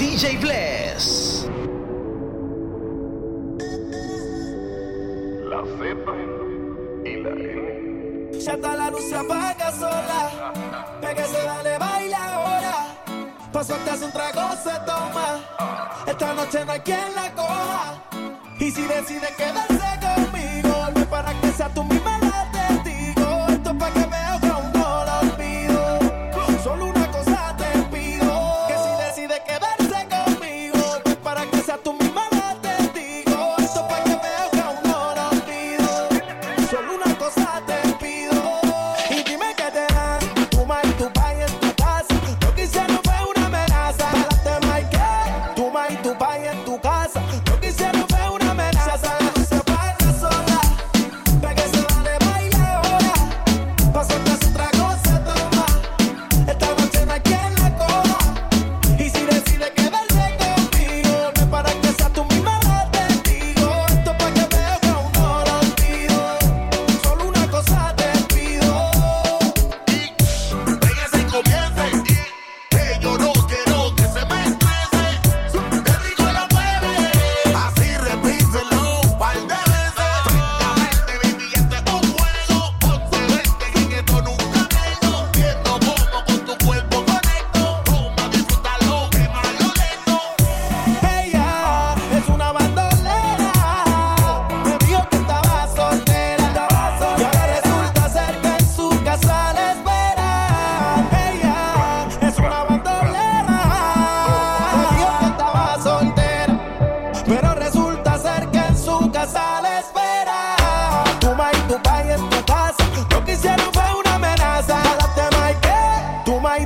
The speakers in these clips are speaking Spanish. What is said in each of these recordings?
DJ Bless. La cepa y la N. Ya está la luz se apaga sola. Pégase, dale, baila ahora. Paso hace un trago, se toma. Esta noche no hay quien la coja. Y si decide quedarse.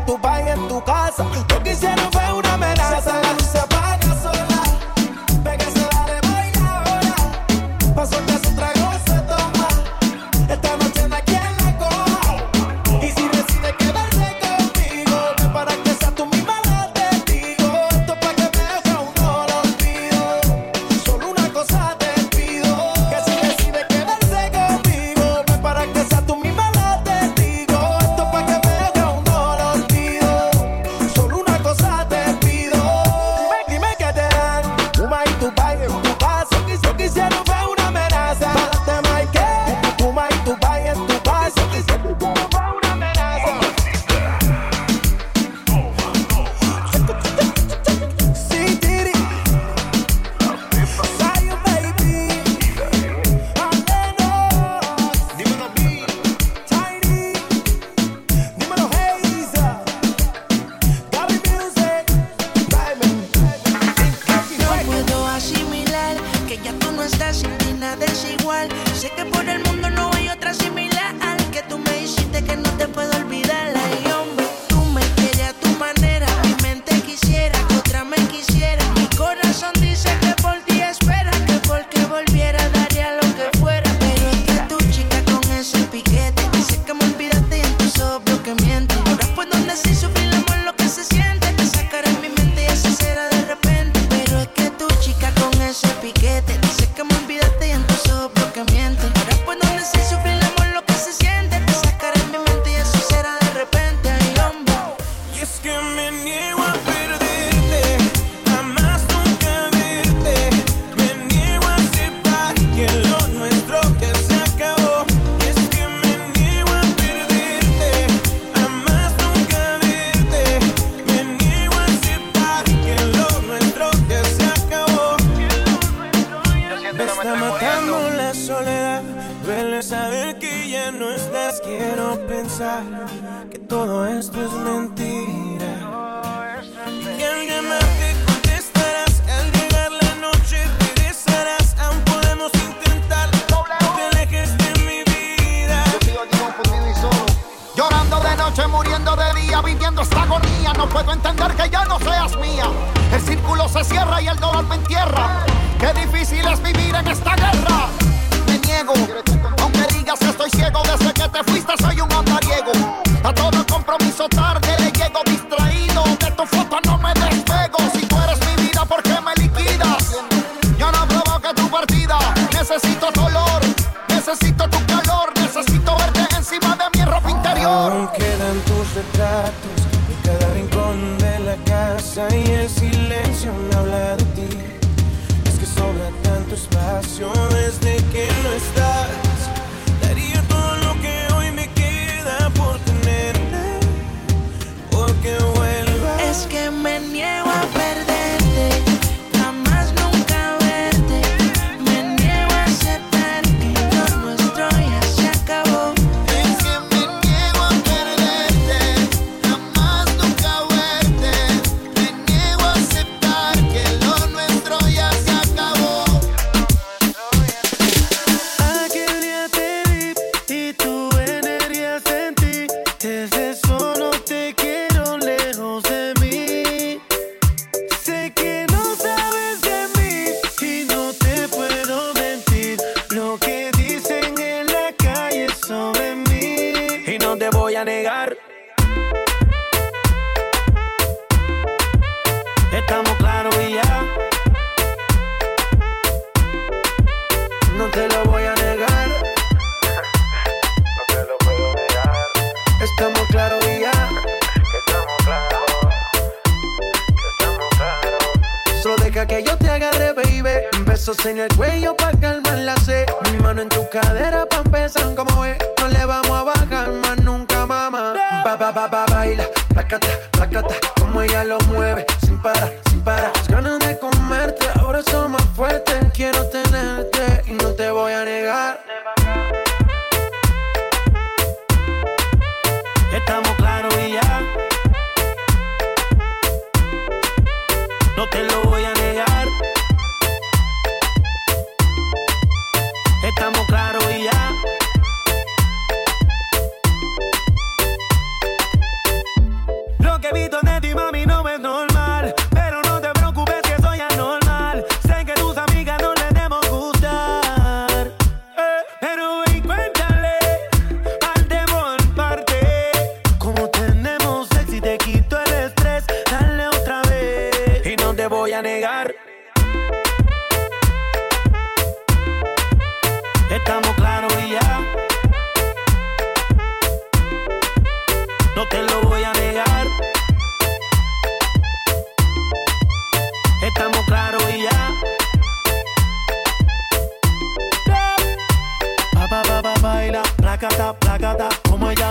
do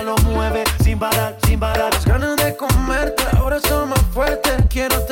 lo mueve sin parar, sin parar. Las ganas de comerte ahora son más fuertes. Quiero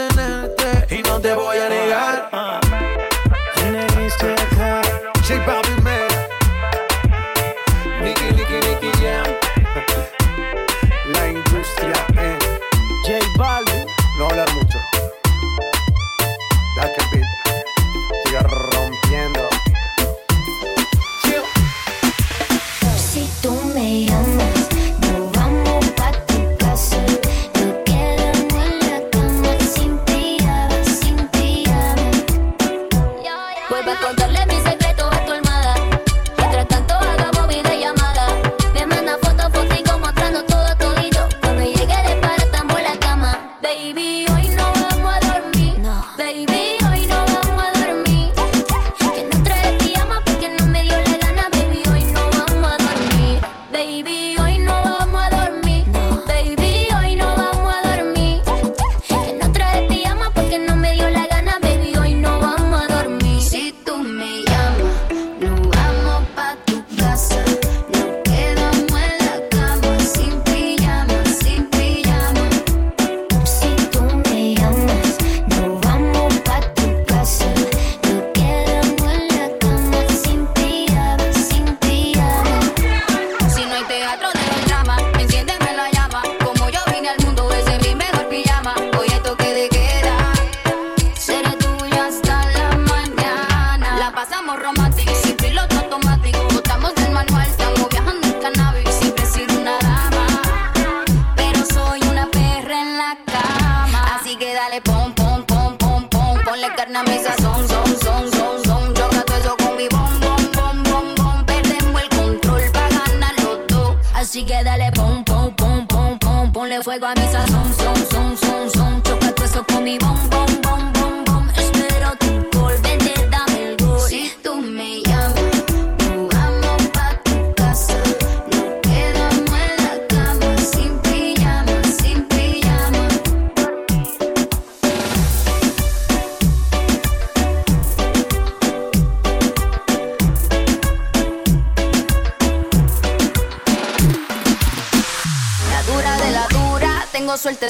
fuego a mi sazón.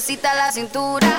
Sueltecita la cintura,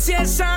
presença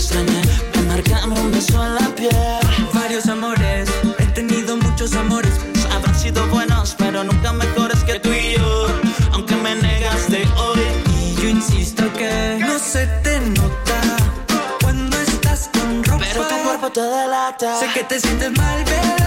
extrañé. Me marcaron un beso en la piel. Varios amores, he tenido muchos amores. Habrán sido buenos, pero nunca mejores que tú y yo. Aunque me negaste hoy. Y yo insisto que no se te nota cuando estás con ropa. Pero tu cuerpo te delata. Sé que te sientes mal, bebé.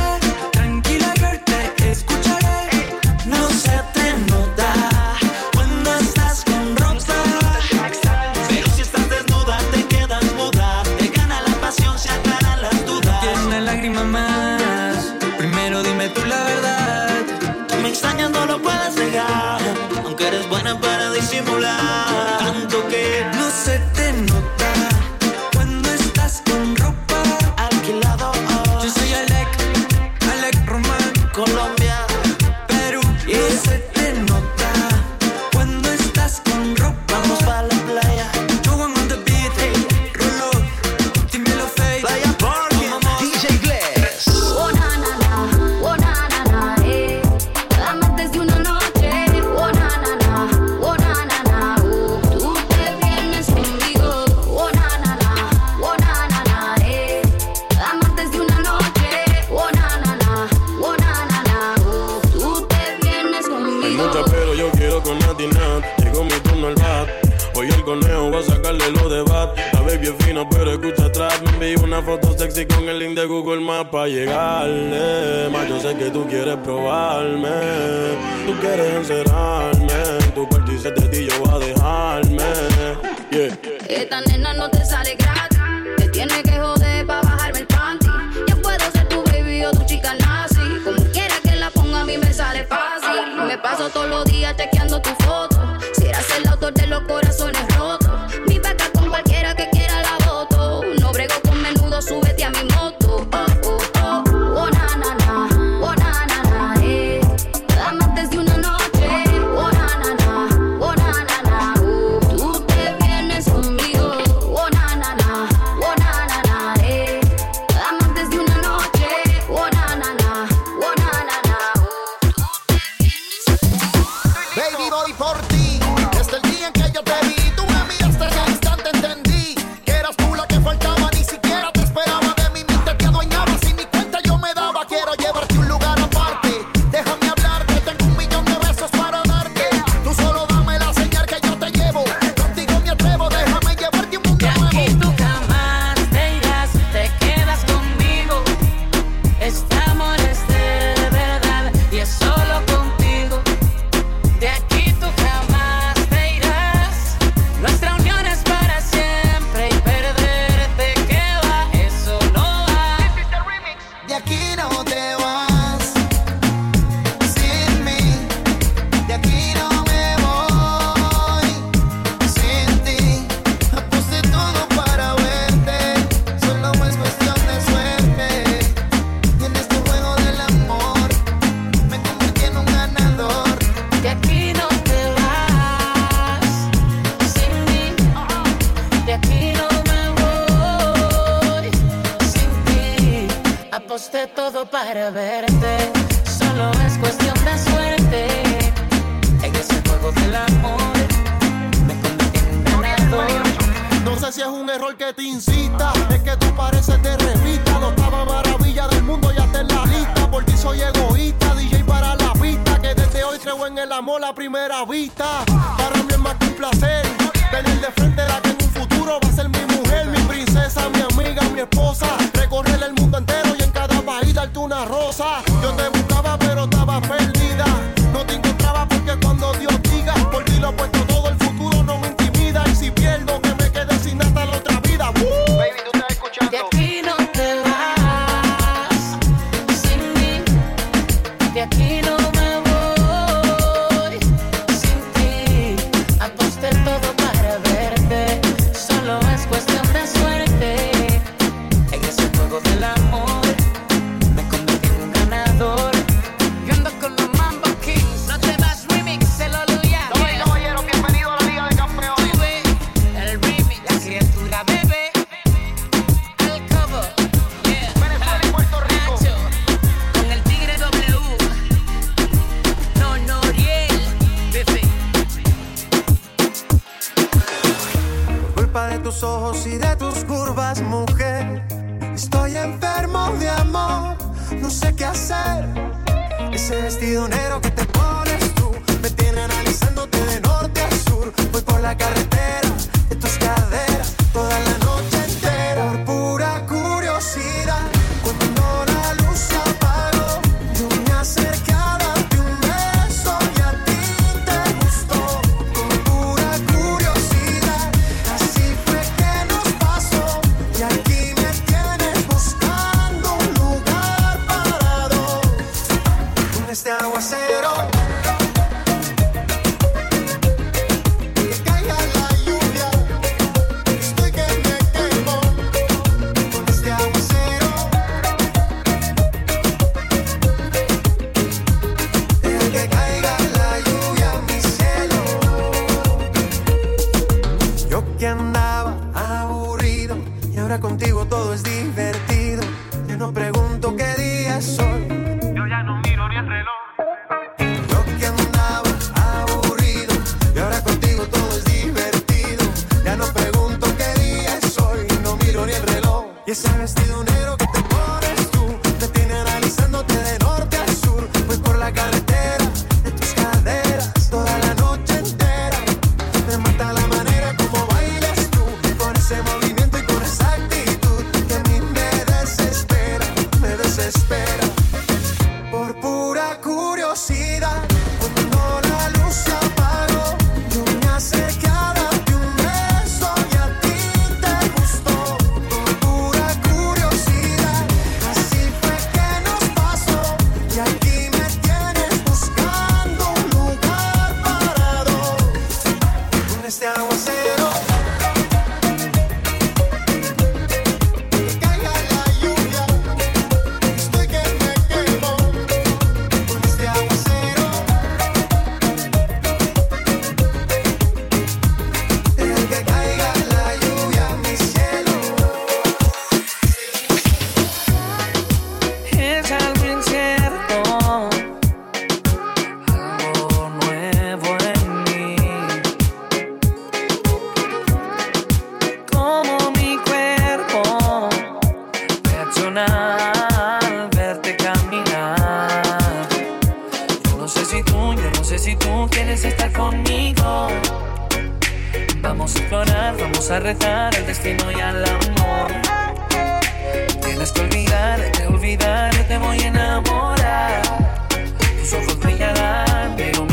Me paso todos los días chequeando tu foto. Si eras el autor de los corazones amor a primera vista. Para mí es más que un placer tener de frente la que en un futuro va a ser mi mujer, mi princesa, mi amiga, mi esposa. si tú quieres estar conmigo. Vamos a explorar, vamos a rezar el destino y al amor. Tienes que olvidar, que olvidar, te voy a enamorar. Tus ojos brillarán, pero me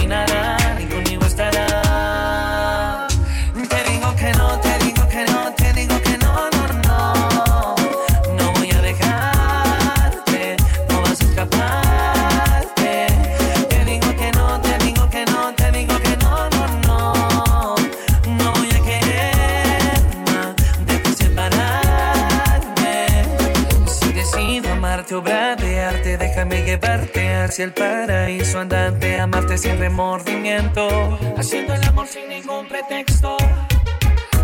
hacia el paraíso andante, amarte sin remordimiento, haciendo el amor sin ningún pretexto.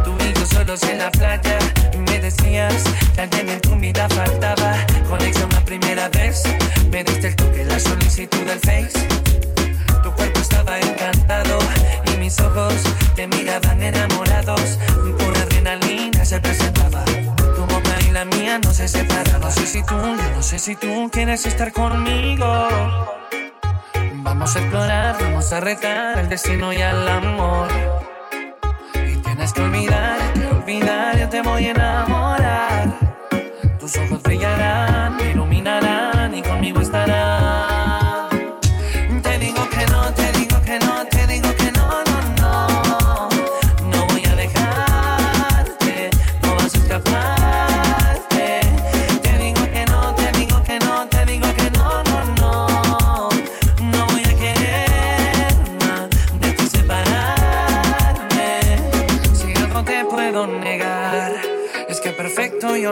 Tú y yo solos en la playa, me decías que alguien en tu vida faltaba. Conexión la primera vez, me diste el toque, la solicitud del Face. Tu cuerpo estaba encantado y mis ojos te miraban enamorados. Por adrenalina se presentaba la mía no se separa. No sé si tú, yo no sé si tú quieres estar conmigo. Vamos a explorar, vamos a retar al destino y al amor. Y tienes que olvidar, que olvidar, yo te voy a enamorar. Tus ojos brillarán, me iluminarán y conmigo estarás.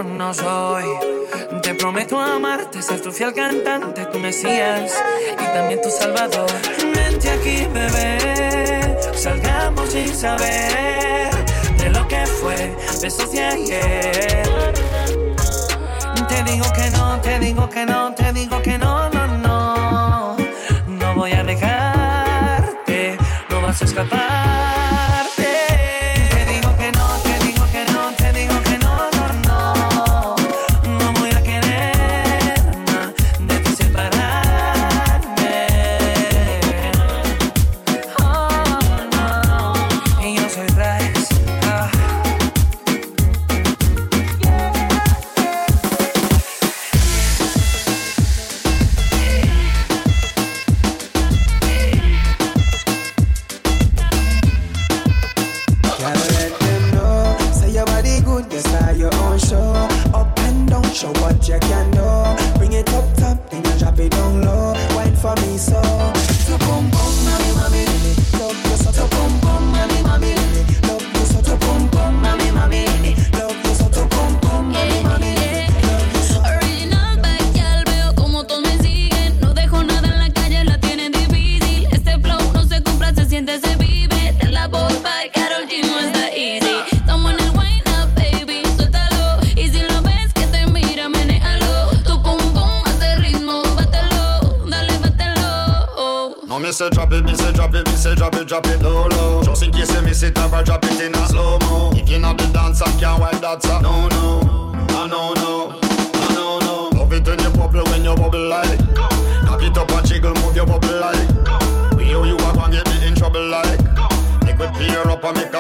no soy. Te prometo amarte, ser tu fiel cantante, tu Mesías y también tu Salvador. Vente aquí, bebé, salgamos sin saber de lo que fue, besos de ayer. Te digo que no, te digo que no, te digo que no, no, no. No voy a dejarte, no vas a escapar.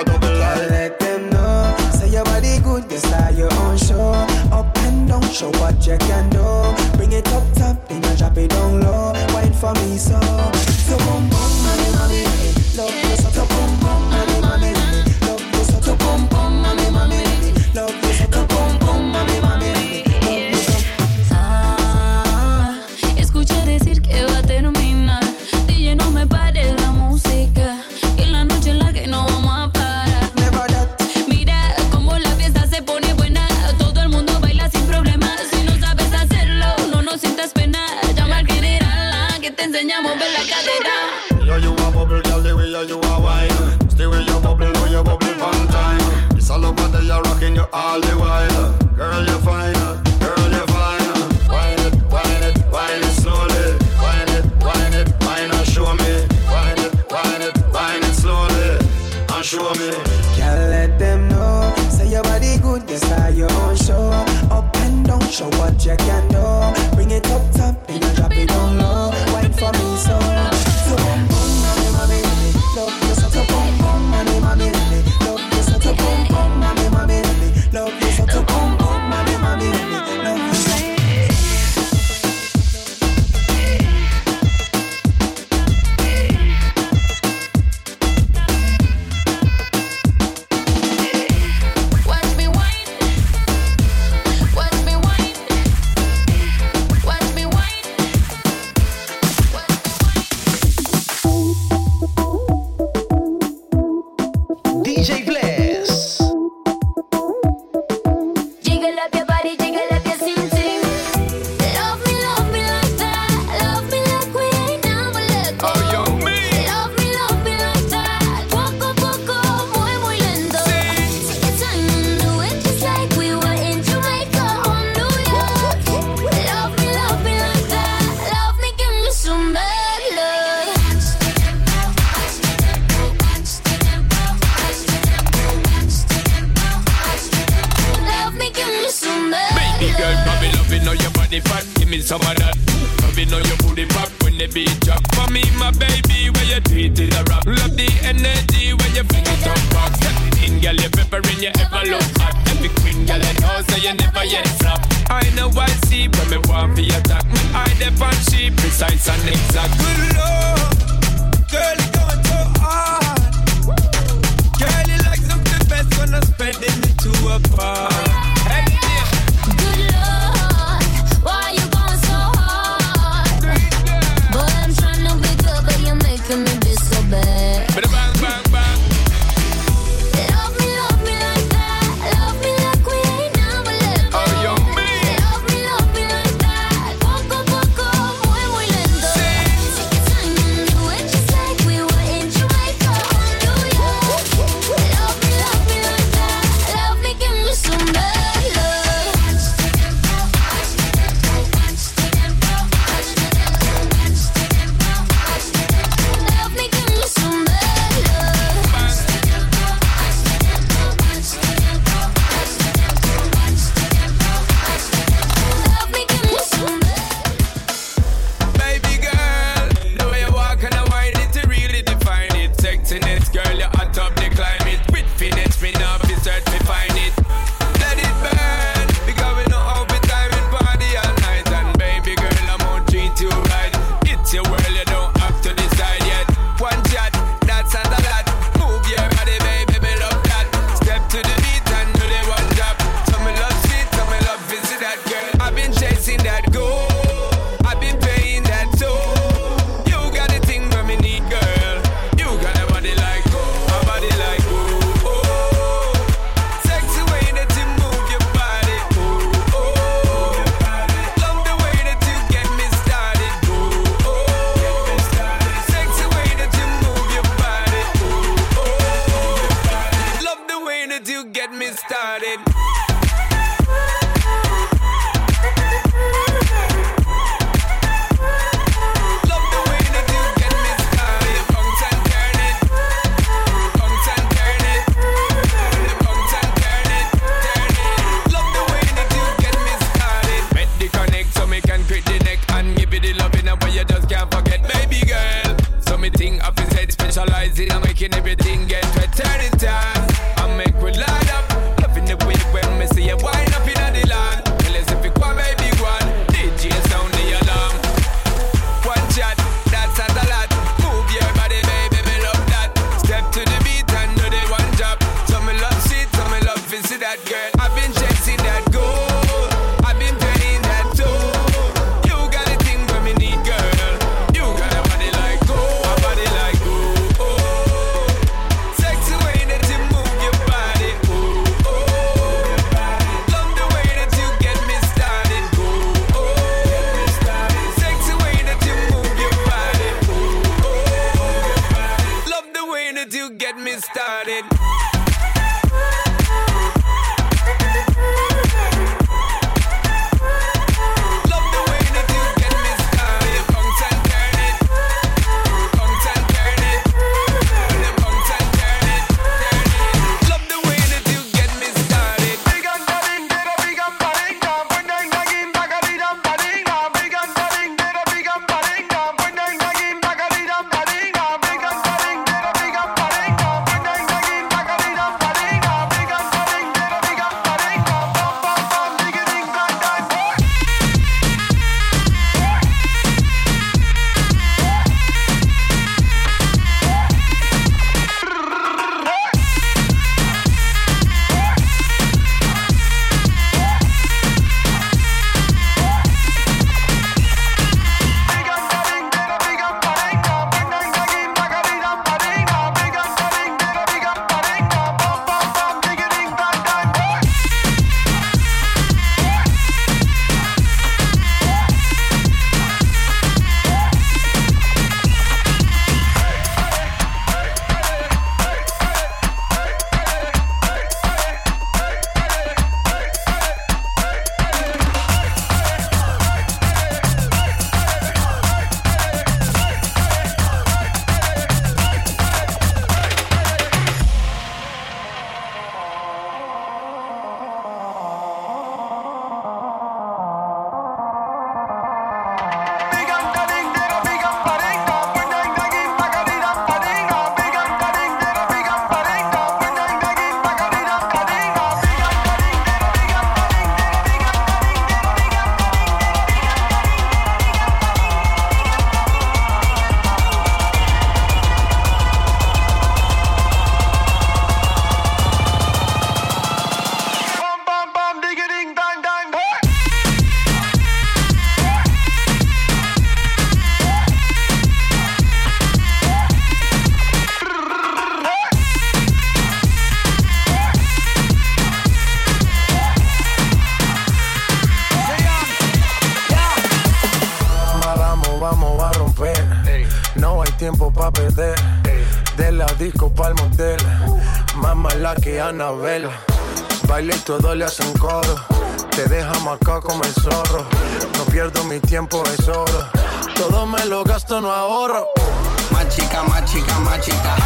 I'll. Let them know. Say your body good, you start your own show. Up and down, show what you can do. Bring it up top, then you drop it down low. Wine for me, so. Anabel. Baile y todo le hacen coro. Te deja marcado como el zorro. No pierdo mi tiempo, es oro. Todo me lo gasto, no ahorro. Más chica, más chica, más chica.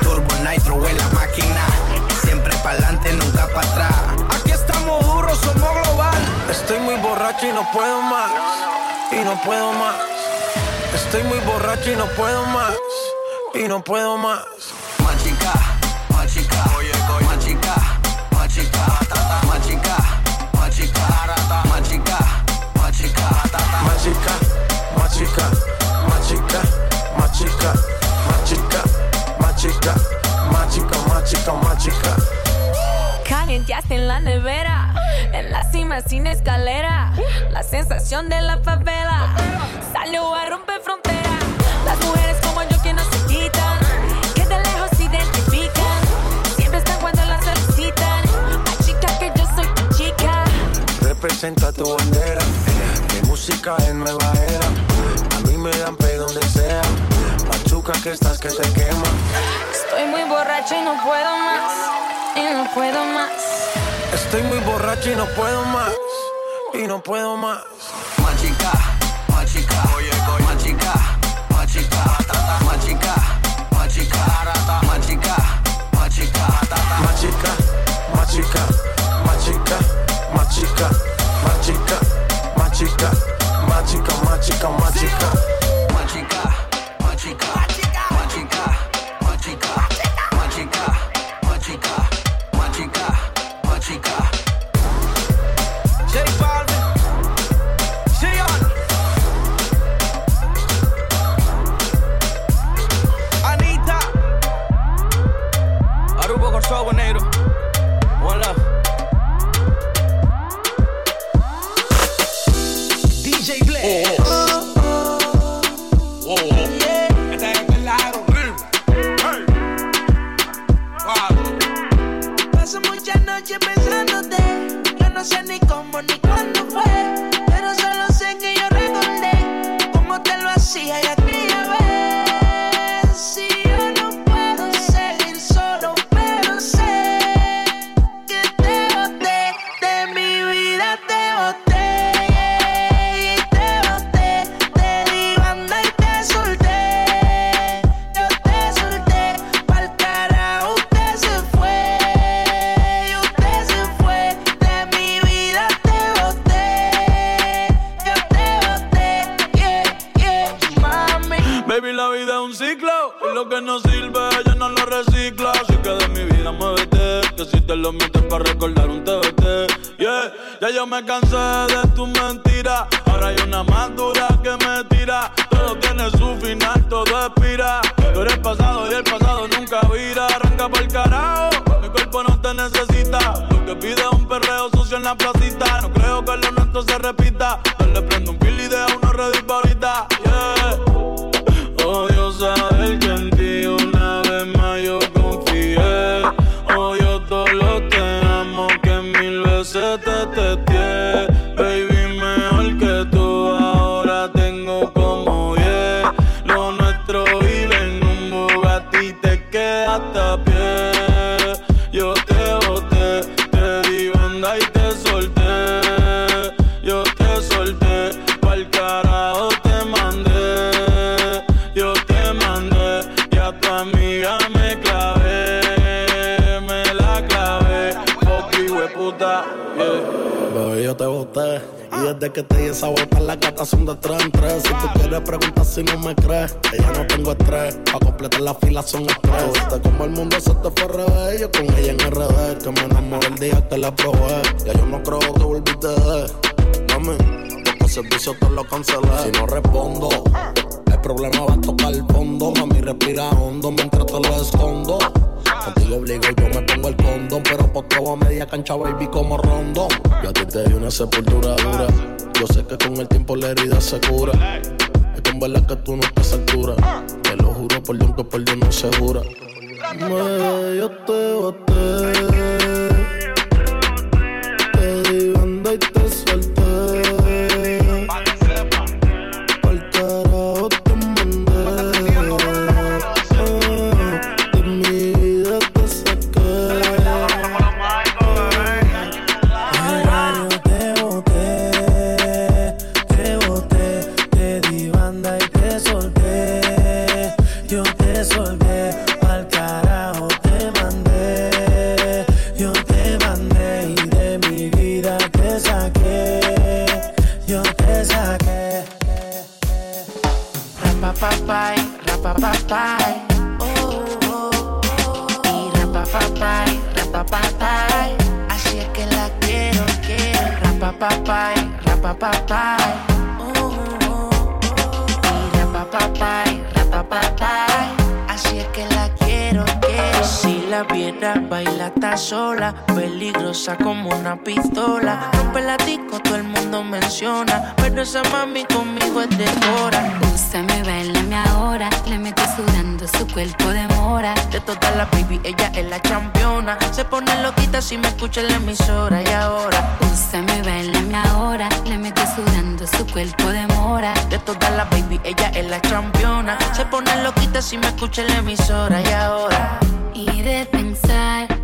Turbo Nitro en la máquina. Siempre pa'lante, nunca para atrás. Aquí estamos duros, somos global. Estoy muy borracho y no puedo más. Y no puedo más. Estoy muy borracho y no puedo más. Y no puedo más. La nevera, en la cima sin escalera. La sensación de la favela salió a romper frontera. Las mujeres como yo que no se quitan, que de lejos se identifican. Siempre están cuando las solicitan. Ay, chica, que yo soy tu chica. Representa tu bandera. Mi música es nueva era. A mí me dan pe donde sea. Machuca que estás que te quema. Estoy muy borracha y no puedo más. Y no puedo más. Estoy muy borracho y no puedo más. Y no puedo más. Más chica, más chica. Más chica, más chica. Más chica, más chica. Más chica, más chica. Más chica, más chica, más chica, necesita. Lo que pide es un perreo sucio en la placita. No creo que lo nuestro se repita. Le prendo un y deja uno ready ahorita. Odio saber que desde que te di esa bota, las gatas son de tres en tres. Si tú quieres preguntar si no me crees, que ya no tengo estrés. Pa' completar la fila son estrés. Viste como el mundo se te fue revés. Yo con ella en RD, que me enamoré el día que la probé. Ya yo no creo que volviste de. Mami, porque servicio te lo cancelé. Si no respondo, el problema va a tocar el fondo. Mami, respira hondo mientras te lo escondo. Contigo obligo, yo me pongo el condón, pero posteo a media cancha, baby, como rondón. Yo a ti te di una sepultura dura. Yo sé que con el tiempo la herida se cura. Es con verdad que tú no estás a altura. Te lo juro por Dios que por Dios no se jura. Me, yo te boté. Yo te peligrosa como una pistola. Rompe la disco, todo el mundo menciona, pero esa mami conmigo es de hora. Úsame, bailame ahora. Le metí sudando su cuerpo de mora. De todas las baby, ella es la championa. Se pone loquita si me escucha en la emisora y ahora. Úsame, bailame ahora. Le metí sudando su cuerpo de mora. De todas las baby, ella es la championa. Se pone loquita si me escucha en la emisora y ahora. Y de pensar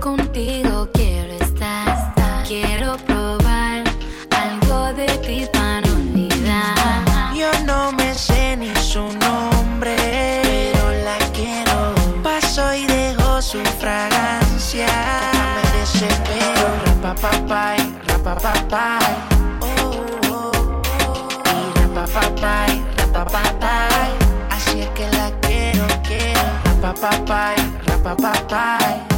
contigo quiero estar. Quiero probar algo de ti para no olvidar. Yo no me sé ni su nombre, pero la quiero. Paso y dejo su fragancia. Me desespero. Rapapapay, rapapapay. Oh, oh, oh. Y rapapapay, rapapapay. Así es que la quiero, quiero. Rapapapay, rapapapay.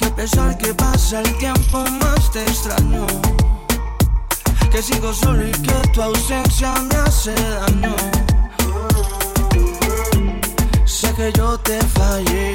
Que a pesar que pasa el tiempo más te extraño. Que sigo solo y que tu ausencia me hace daño. Sé que yo te fallé,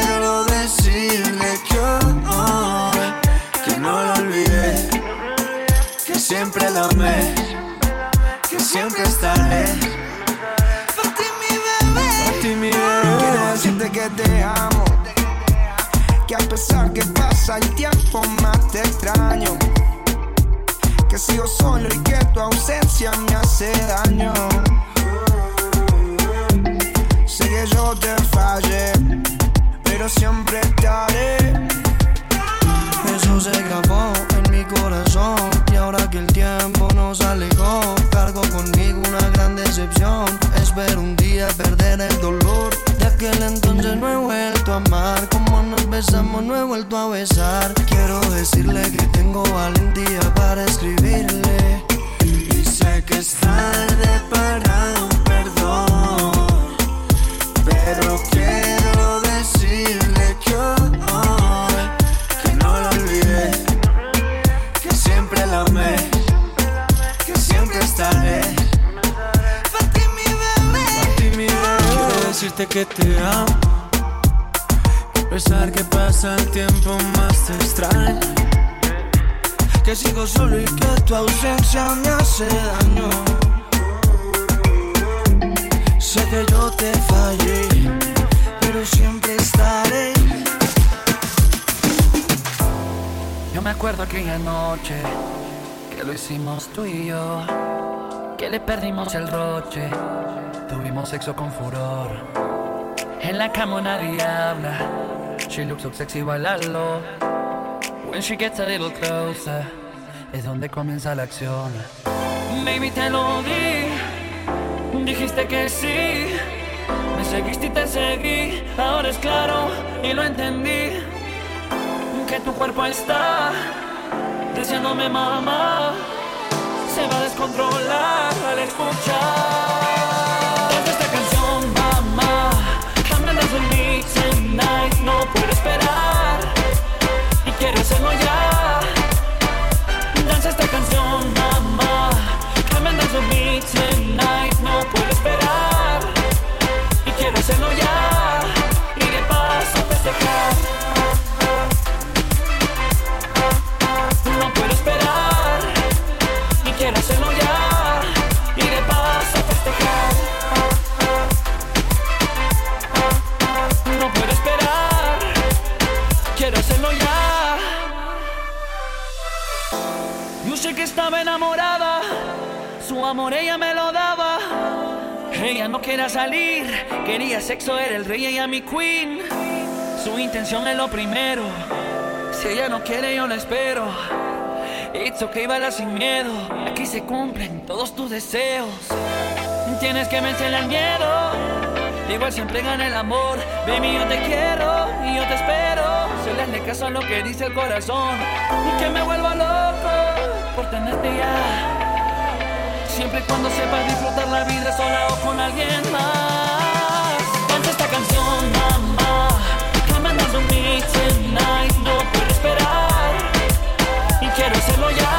que siempre estaré. Ti mi bebé, ti mi bebé. Quiero decirte que te amo, que a pesar que pasa el tiempo más te extraño. Que sigo solo y que tu ausencia me hace daño. Sé que yo te fallé, pero siempre estaré. Eso se grabó corazón y ahora que el tiempo nos alejó, cargo conmigo una gran decepción. Espero un día perder el dolor. De aquel entonces no he vuelto a amar, como nos besamos no he vuelto a besar. Quiero decirle que tengo valentía para escribirle y sé que es tarde para un perdón. Pero quiero que te amo. Pesar que pasa el tiempo más te extraño. que sigo solo y que tu ausencia me hace daño. Sé que yo te fallé, pero siempre estaré. Yo me acuerdo aquella noche que lo hicimos tú y yo, que le perdimos el roche, tuvimos sexo con furor. En la cama nadie habla, she looks so sexy bailalo. When she gets a little closer, es donde comienza la acción. Baby, te lo di, dijiste que sí, me seguiste y te seguí, ahora es claro y lo entendí. Que tu cuerpo está diciéndome mamá. Se va a descontrolar al escuchar no estaba enamorada, su amor ella me lo daba. Ella no quería salir, quería sexo, era el rey, ella mi queen. Su intención es lo primero. Si ella no quiere, yo la espero. It's okay, baila sin miedo. Aquí se cumplen todos tus deseos. Tienes que vencer el miedo. Igual siempre gana el amor. Baby, yo te quiero y yo te espero. Solo hazle caso a lo que dice el corazón. Y que me vuelva loco por tenerte ya. Siempre y cuando sepas disfrutar la vida sola o con alguien más. Canta esta canción, mamá. Come and dance with me tonight. No puedo esperar y quiero hacerlo ya.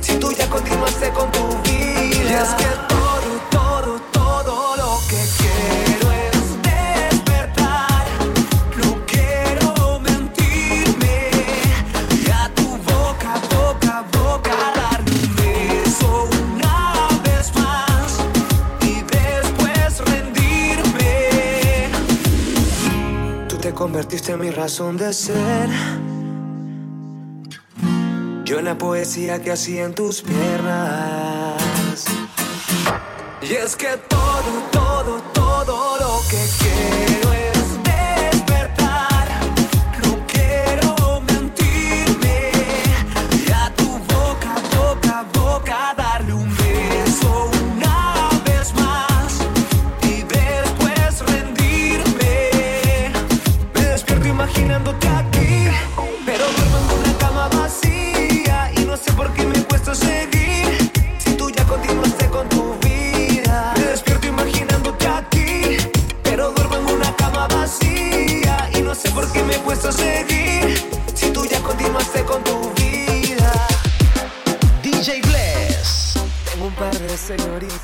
si tú ya continuaste con tu vida? Y es que todo, todo, todo lo que quiero es despertar. No quiero mentirme y a tu boca, boca, boca darle un beso una vez más y después rendirme. Tú te convertiste en mi razón de ser en la poesía que hacía en tus piernas. Y es que todo, todo, todo lo que quiero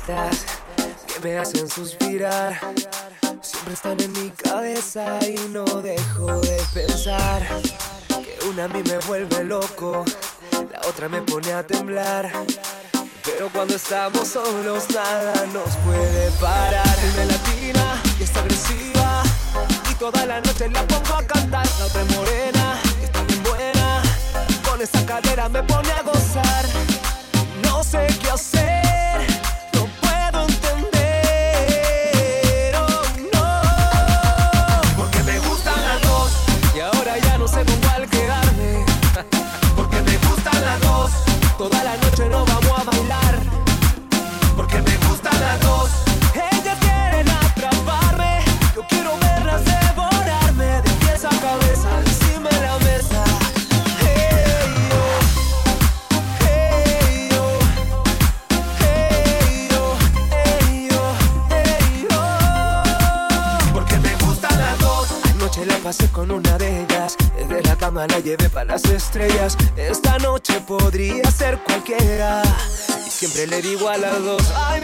que me hacen suspirar. Siempre están en mi cabeza y no dejo de pensar que una a mí me vuelve loco, la otra me pone a temblar. Pero cuando estamos solos nada nos puede parar. Y Me latina y está agresiva y toda la noche la pongo a cantar. La otra morena y está bien buena. Con esa cadera me pone a gozar. No sé qué hacer. le digo a las dos, ay,